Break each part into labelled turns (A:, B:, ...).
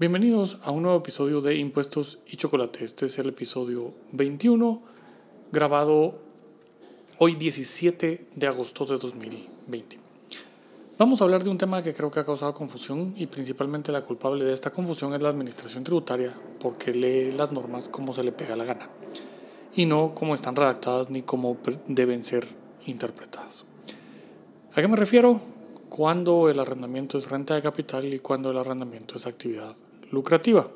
A: Bienvenidos a un nuevo episodio de Impuestos y Chocolate. Este es el episodio 21, grabado hoy 17 de agosto de 2020. Vamos a hablar de un tema que creo que ha causado confusión y principalmente la culpable de esta confusión es la administración tributaria porque lee las normas como se le pega la gana y no como están redactadas ni cómo deben ser interpretadas. ¿A qué me refiero? Cuando el arrendamiento es renta de capital y cuando el arrendamiento es actividad lucrativa.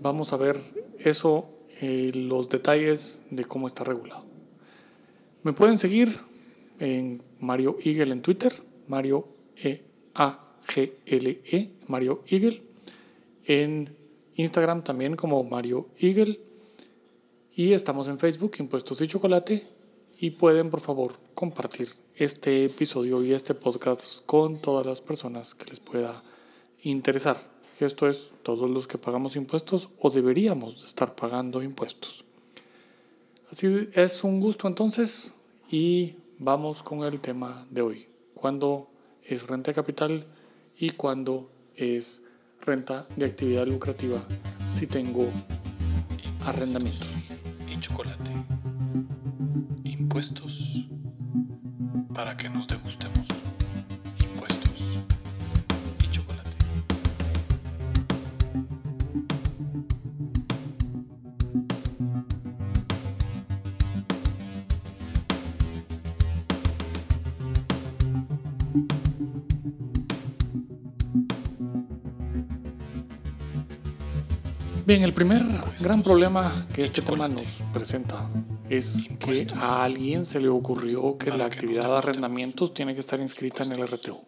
A: Vamos a ver eso, eh, los detalles de cómo está regulado. Me pueden seguir en Mario Eagle en Twitter, Mario E A G L E, Mario Eagle, en Instagram también como Mario Eagle y estamos en Facebook Impuestos y Chocolate y pueden por favor compartir este episodio y este podcast con todas las personas que les pueda interesar que esto es todos los que pagamos impuestos o deberíamos estar pagando impuestos. Así es un gusto entonces y vamos con el tema de hoy. ¿Cuándo es renta de capital y cuándo es renta de actividad lucrativa si tengo arrendamientos?
B: Y chocolate. Impuestos para que nos degustemos.
A: Bien, el primer gran problema que este tema nos presenta es que a alguien se le ocurrió que la actividad de arrendamientos tiene que estar inscrita en el RTO.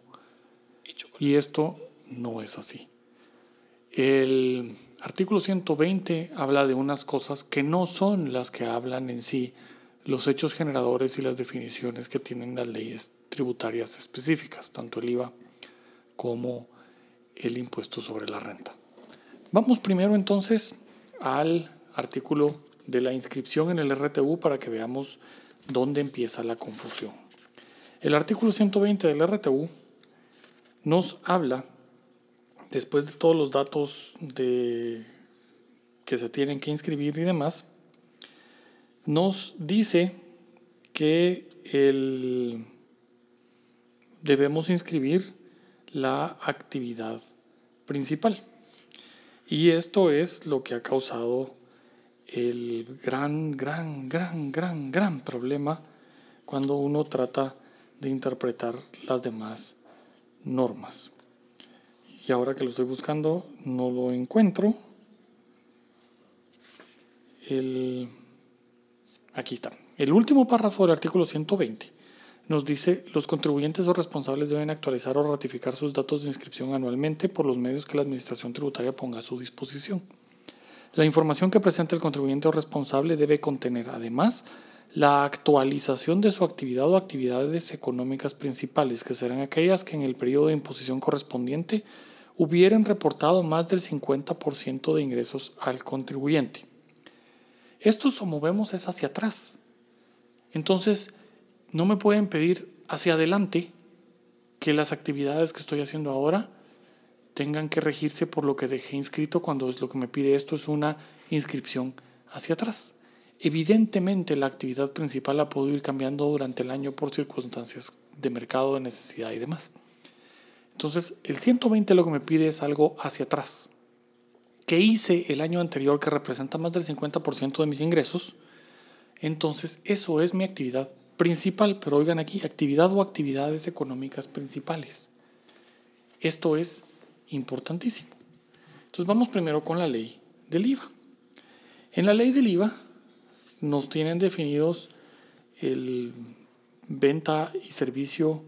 A: Y esto no es así. El artículo 120 habla de unas cosas que no son las que hablan en sí los hechos generadores y las definiciones que tienen las leyes tributarias específicas, tanto el IVA como el impuesto sobre la renta. Vamos primero entonces al artículo de la inscripción en el RTU para que veamos dónde empieza la confusión. El artículo 120 del RTU nos habla, después de todos los datos de, que se tienen que inscribir y demás, nos dice que el, debemos inscribir la actividad principal. Y esto es lo que ha causado el gran, gran, gran, gran, gran problema cuando uno trata de interpretar las demás normas. Y ahora que lo estoy buscando, no lo encuentro. El, aquí está. El último párrafo del artículo 120 nos dice, los contribuyentes o responsables deben actualizar o ratificar sus datos de inscripción anualmente por los medios que la Administración Tributaria ponga a su disposición. La información que presenta el contribuyente o responsable debe contener, además, la actualización de su actividad o actividades económicas principales, que serán aquellas que en el periodo de imposición correspondiente hubieran reportado más del 50% de ingresos al contribuyente. Esto, como vemos, es hacia atrás. Entonces, no me pueden pedir hacia adelante que las actividades que estoy haciendo ahora tengan que regirse por lo que dejé inscrito cuando es lo que me pide esto es una inscripción hacia atrás. Evidentemente la actividad principal la puedo ir cambiando durante el año por circunstancias de mercado, de necesidad y demás. Entonces, el 120 lo que me pide es algo hacia atrás. ¿Qué hice el año anterior que representa más del 50% de mis ingresos? Entonces, eso es mi actividad principal, pero oigan aquí, actividad o actividades económicas principales. Esto es importantísimo. Entonces vamos primero con la ley del IVA. En la ley del IVA nos tienen definidos el venta y servicio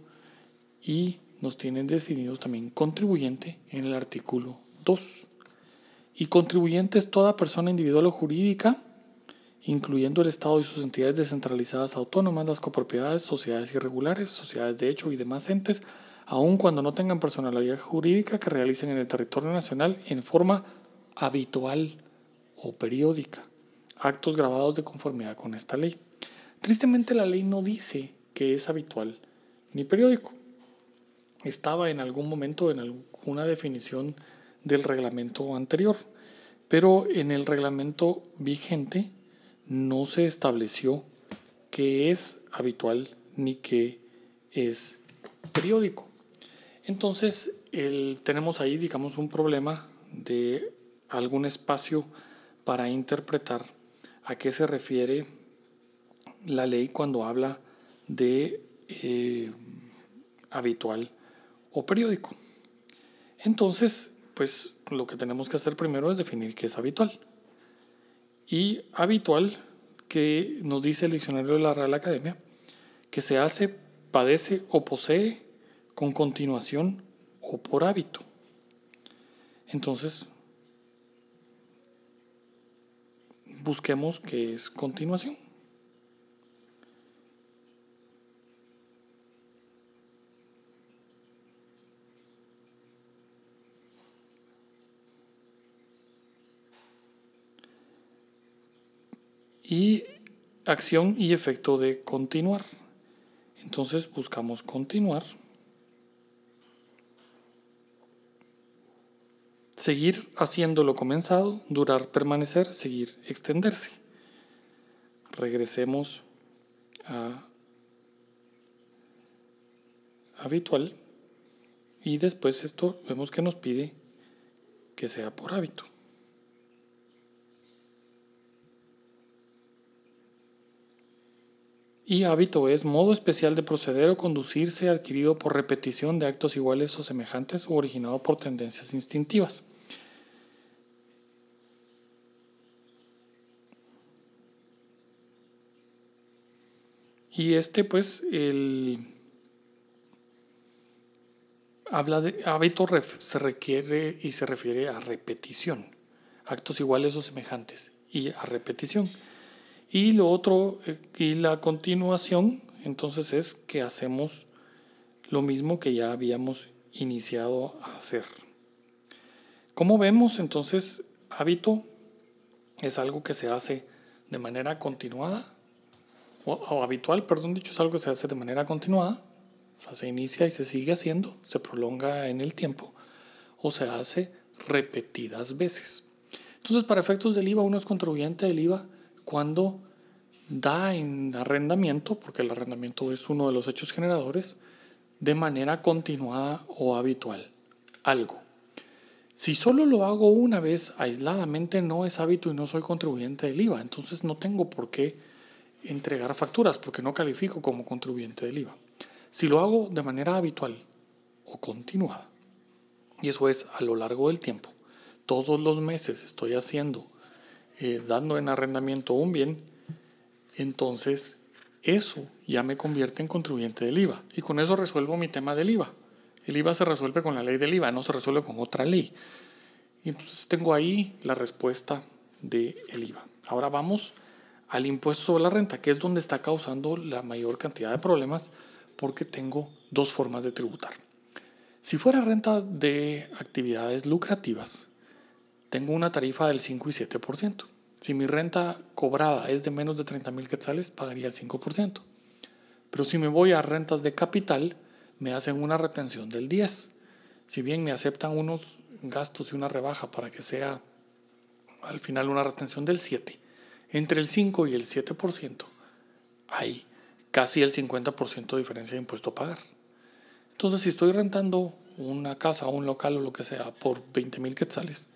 A: y nos tienen definidos también contribuyente en el artículo 2. Y contribuyente es toda persona individual o jurídica incluyendo el Estado y sus entidades descentralizadas autónomas, las copropiedades, sociedades irregulares, sociedades de hecho y demás entes, aun cuando no tengan personalidad jurídica que realicen en el territorio nacional en forma habitual o periódica actos grabados de conformidad con esta ley. Tristemente la ley no dice que es habitual ni periódico. Estaba en algún momento en alguna definición del reglamento anterior. Pero en el reglamento vigente no se estableció qué es habitual ni qué es periódico. Entonces, tenemos ahí, digamos, un problema de algún espacio para interpretar a qué se refiere la ley cuando habla de eh, habitual o periódico. Entonces, pues lo que tenemos que hacer primero es definir qué es habitual. Y habitual, que nos dice el diccionario de la Real Academia, que se hace, padece o posee con continuación o por hábito. Entonces, busquemos qué es continuación. Y acción y efecto de continuar. Entonces buscamos continuar. Seguir haciendo lo comenzado, durar, permanecer, seguir, extenderse. Regresemos a habitual y después esto vemos que nos pide que sea por hábito. Y hábito es modo especial de proceder o conducirse adquirido por repetición de actos iguales o semejantes o originado por tendencias instintivas. Y este, pues, el habla de hábito se requiere y se refiere a repetición, actos iguales o semejantes y a repetición. Y lo otro, eh, y la continuación, entonces es que hacemos lo mismo que ya habíamos iniciado a hacer. Como vemos, entonces, hábito es algo que se hace de manera continuada, o, habitual, perdón dicho, es algo que se hace de manera continuada, o sea, se inicia y se sigue haciendo, se prolonga en el tiempo, o se hace repetidas veces. Entonces, para efectos del IVA, uno es contribuyente del IVA cuando da en arrendamiento, porque el arrendamiento es uno de los hechos generadores, de manera continuada o habitual. Algo. Si solo lo hago una vez aisladamente no es hábito y no soy contribuyente del IVA, entonces no tengo por qué entregar facturas porque no califico como contribuyente del IVA. Si lo hago de manera habitual o continuada, y eso es a lo largo del tiempo, todos los meses estoy haciendo eh, dando en arrendamiento un bien, entonces eso ya me convierte en contribuyente del IVA. Y con eso resuelvo mi tema del IVA. El IVA se resuelve con la ley del IVA, no se resuelve con otra ley. Y entonces tengo ahí la respuesta del IVA. Ahora vamos al impuesto sobre la renta, que es donde está causando la mayor cantidad de problemas porque tengo dos formas de tributar. Si fuera renta de actividades lucrativas, tengo una tarifa del 5 y 7%. Si mi renta cobrada es de menos de 30 mil quetzales, pagaría el 5%. Pero si me voy a rentas de capital, me hacen una retención del 10%. Si bien me aceptan unos gastos y una rebaja para que sea al final una retención del 7%, entre el 5 y el 7% hay casi el 50% de diferencia de impuesto a pagar. Entonces, si estoy rentando una casa o un local o lo que sea por 20 mil quetzales,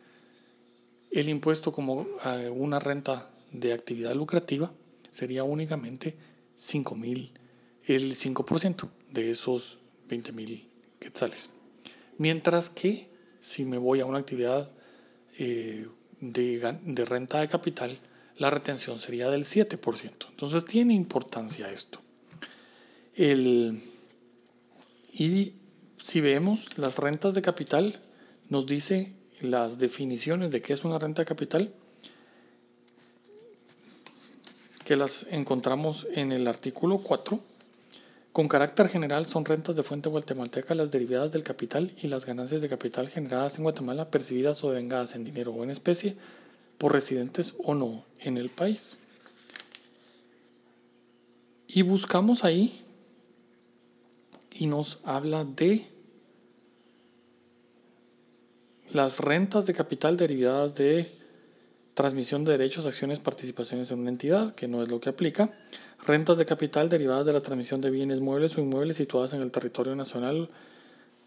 A: el impuesto como eh, una renta de actividad lucrativa sería únicamente 5 mil, el 5% de esos 20 mil quetzales. Mientras que si me voy a una actividad eh, de, de renta de capital, la retención sería del 7%. Entonces tiene importancia esto. El, y si vemos las rentas de capital, nos dice las definiciones de qué es una renta capital, que las encontramos en el artículo 4. Con carácter general son rentas de fuente guatemalteca las derivadas del capital y las ganancias de capital generadas en Guatemala percibidas o vengadas en dinero o en especie por residentes o no en el país. Y buscamos ahí y nos habla de las rentas de capital derivadas de transmisión de derechos, acciones, participaciones en una entidad, que no es lo que aplica, rentas de capital derivadas de la transmisión de bienes muebles o inmuebles situadas en el territorio nacional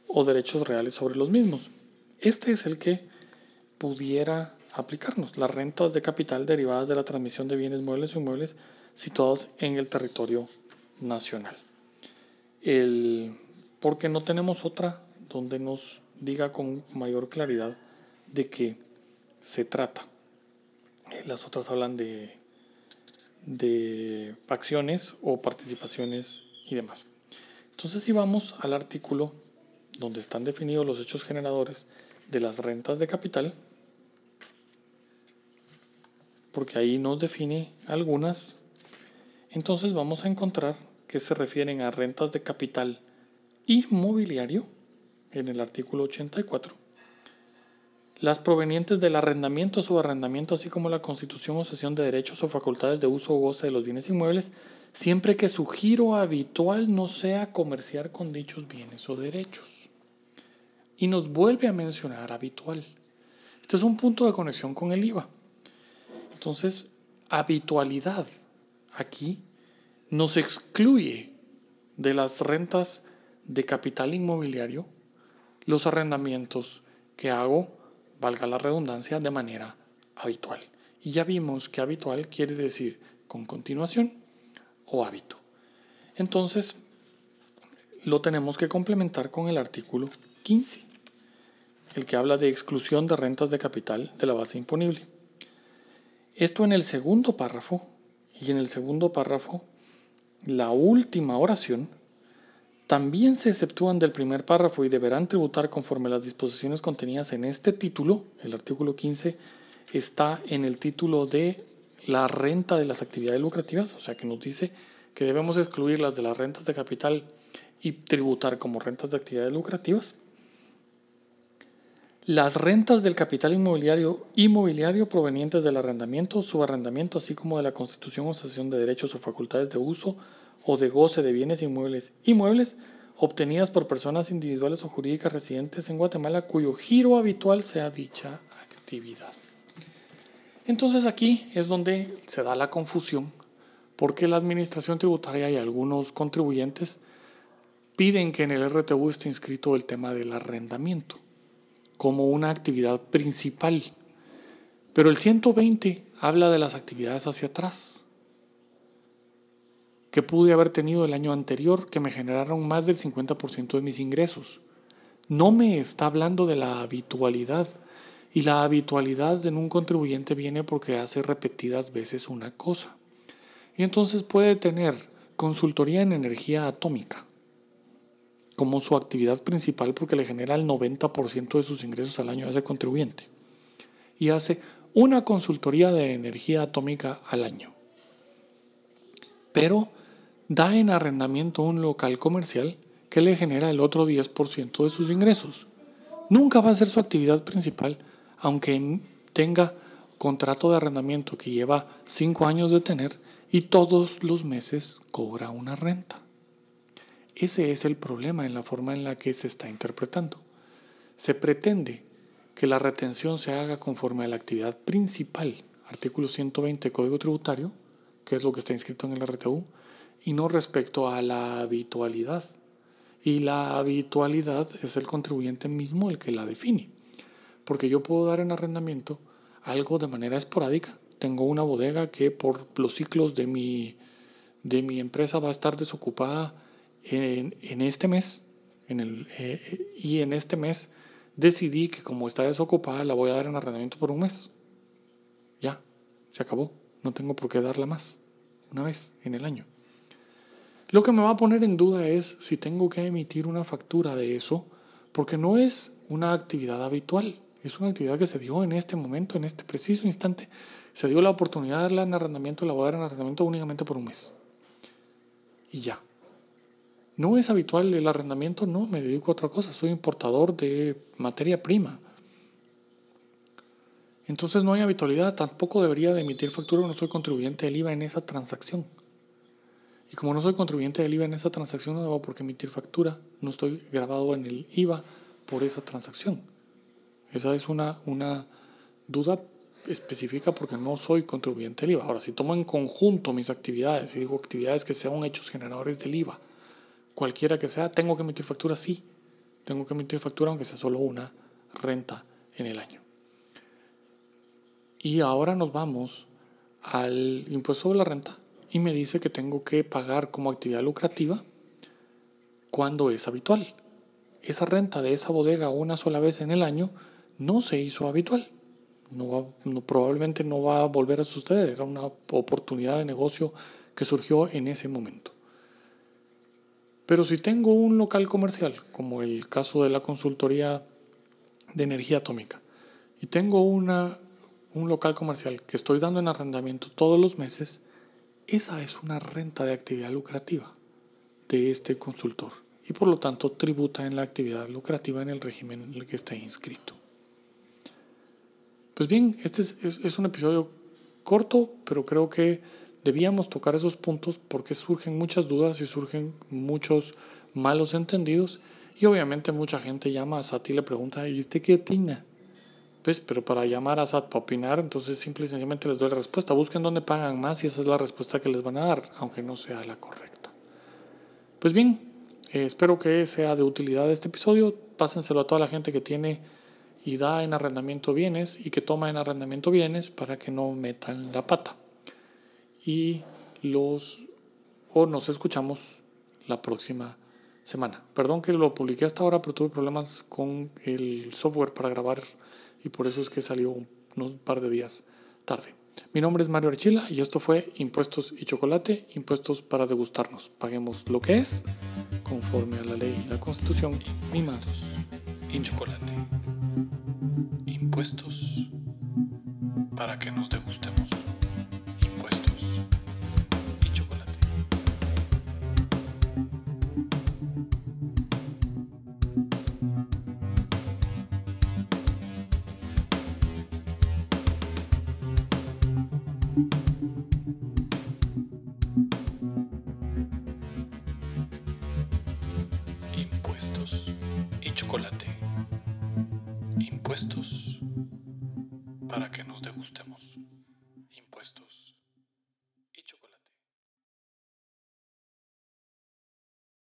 A: o derechos reales sobre los mismos. Este es el que pudiera aplicarnos, las rentas de capital derivadas de la transmisión de bienes muebles o inmuebles situados en el territorio nacional. El, porque no tenemos otra donde nos diga con mayor claridad de qué se trata. Las otras hablan de, de acciones o participaciones y demás. Entonces si vamos al artículo donde están definidos los hechos generadores de las rentas de capital, porque ahí nos define algunas, entonces vamos a encontrar que se refieren a rentas de capital inmobiliario en el artículo 84 las provenientes del arrendamiento o subarrendamiento, así como la constitución o cesión de derechos o facultades de uso o goce de los bienes inmuebles, siempre que su giro habitual no sea comerciar con dichos bienes o derechos. Y nos vuelve a mencionar habitual. Este es un punto de conexión con el IVA. Entonces, habitualidad aquí nos excluye de las rentas de capital inmobiliario los arrendamientos que hago valga la redundancia, de manera habitual. Y ya vimos que habitual quiere decir con continuación o hábito. Entonces, lo tenemos que complementar con el artículo 15, el que habla de exclusión de rentas de capital de la base imponible. Esto en el segundo párrafo, y en el segundo párrafo, la última oración también se exceptúan del primer párrafo y deberán tributar conforme las disposiciones contenidas en este título. El artículo 15 está en el título de la renta de las actividades lucrativas, o sea que nos dice que debemos excluir las de las rentas de capital y tributar como rentas de actividades lucrativas. Las rentas del capital inmobiliario, inmobiliario provenientes del arrendamiento, subarrendamiento, así como de la constitución o cesión de derechos o facultades de uso o de goce de bienes inmuebles inmuebles obtenidas por personas individuales o jurídicas residentes en Guatemala cuyo giro habitual sea dicha actividad. Entonces aquí es donde se da la confusión porque la administración tributaria y algunos contribuyentes piden que en el RTU esté inscrito el tema del arrendamiento como una actividad principal. Pero el 120 habla de las actividades hacia atrás que pude haber tenido el año anterior que me generaron más del 50% de mis ingresos. No me está hablando de la habitualidad. Y la habitualidad en un contribuyente viene porque hace repetidas veces una cosa. Y entonces puede tener consultoría en energía atómica como su actividad principal porque le genera el 90% de sus ingresos al año a ese contribuyente. Y hace una consultoría de energía atómica al año. Pero da en arrendamiento un local comercial que le genera el otro 10% de sus ingresos. Nunca va a ser su actividad principal, aunque tenga contrato de arrendamiento que lleva 5 años de tener y todos los meses cobra una renta. Ese es el problema en la forma en la que se está interpretando. Se pretende que la retención se haga conforme a la actividad principal, artículo 120 Código Tributario, que es lo que está inscrito en el RTU, y no respecto a la habitualidad. Y la habitualidad es el contribuyente mismo el que la define. Porque yo puedo dar en arrendamiento algo de manera esporádica. Tengo una bodega que por los ciclos de mi, de mi empresa va a estar desocupada en, en este mes. En el, eh, y en este mes decidí que como está desocupada la voy a dar en arrendamiento por un mes. Ya, se acabó. No tengo por qué darla más. Una vez en el año. Lo que me va a poner en duda es si tengo que emitir una factura de eso, porque no es una actividad habitual, es una actividad que se dio en este momento, en este preciso instante. Se dio la oportunidad de darla en arrendamiento, la voy a dar en arrendamiento únicamente por un mes. Y ya. No es habitual el arrendamiento, no, me dedico a otra cosa, soy importador de materia prima. Entonces no hay habitualidad, tampoco debería de emitir factura, no soy contribuyente del IVA en esa transacción. Y como no soy contribuyente del IVA en esa transacción, no debo por qué emitir factura. No estoy grabado en el IVA por esa transacción. Esa es una, una duda específica porque no soy contribuyente del IVA. Ahora, si tomo en conjunto mis actividades y digo actividades que sean hechos generadores del IVA, cualquiera que sea, tengo que emitir factura, sí. Tengo que emitir factura aunque sea solo una renta en el año. Y ahora nos vamos al impuesto sobre la renta y me dice que tengo que pagar como actividad lucrativa cuando es habitual. Esa renta de esa bodega una sola vez en el año no se hizo habitual. No, probablemente no va a volver a suceder. Era una oportunidad de negocio que surgió en ese momento. Pero si tengo un local comercial, como el caso de la consultoría de energía atómica, y tengo una, un local comercial que estoy dando en arrendamiento todos los meses, esa es una renta de actividad lucrativa de este consultor y por lo tanto tributa en la actividad lucrativa en el régimen en el que está inscrito. Pues bien, este es, un episodio corto, pero creo que debíamos tocar esos puntos porque surgen muchas dudas y surgen muchos malos entendidos y obviamente mucha gente llama a SAT y le pregunta, ¿y usted qué opina? Pues, pero para llamar a SAT para opinar, entonces simple y sencillamente les doy la respuesta. Busquen dónde pagan más y esa es la respuesta que les van a dar, aunque no sea la correcta. Pues bien, eh, espero que sea de utilidad este episodio. Pásenselo a toda la gente que tiene y da en arrendamiento bienes y que toma en arrendamiento bienes para que no metan la pata. Y los o nos escuchamos la próxima semana. Perdón que lo publiqué hasta ahora, pero tuve problemas con el software para grabar y por eso es que salió un par de días tarde. Mi nombre es Mario Archila y esto fue Impuestos y Chocolate, impuestos para degustarnos. Paguemos lo que es, conforme a la ley y la constitución, y más.
B: Y chocolate. Impuestos para que nos degustemos. Impuestos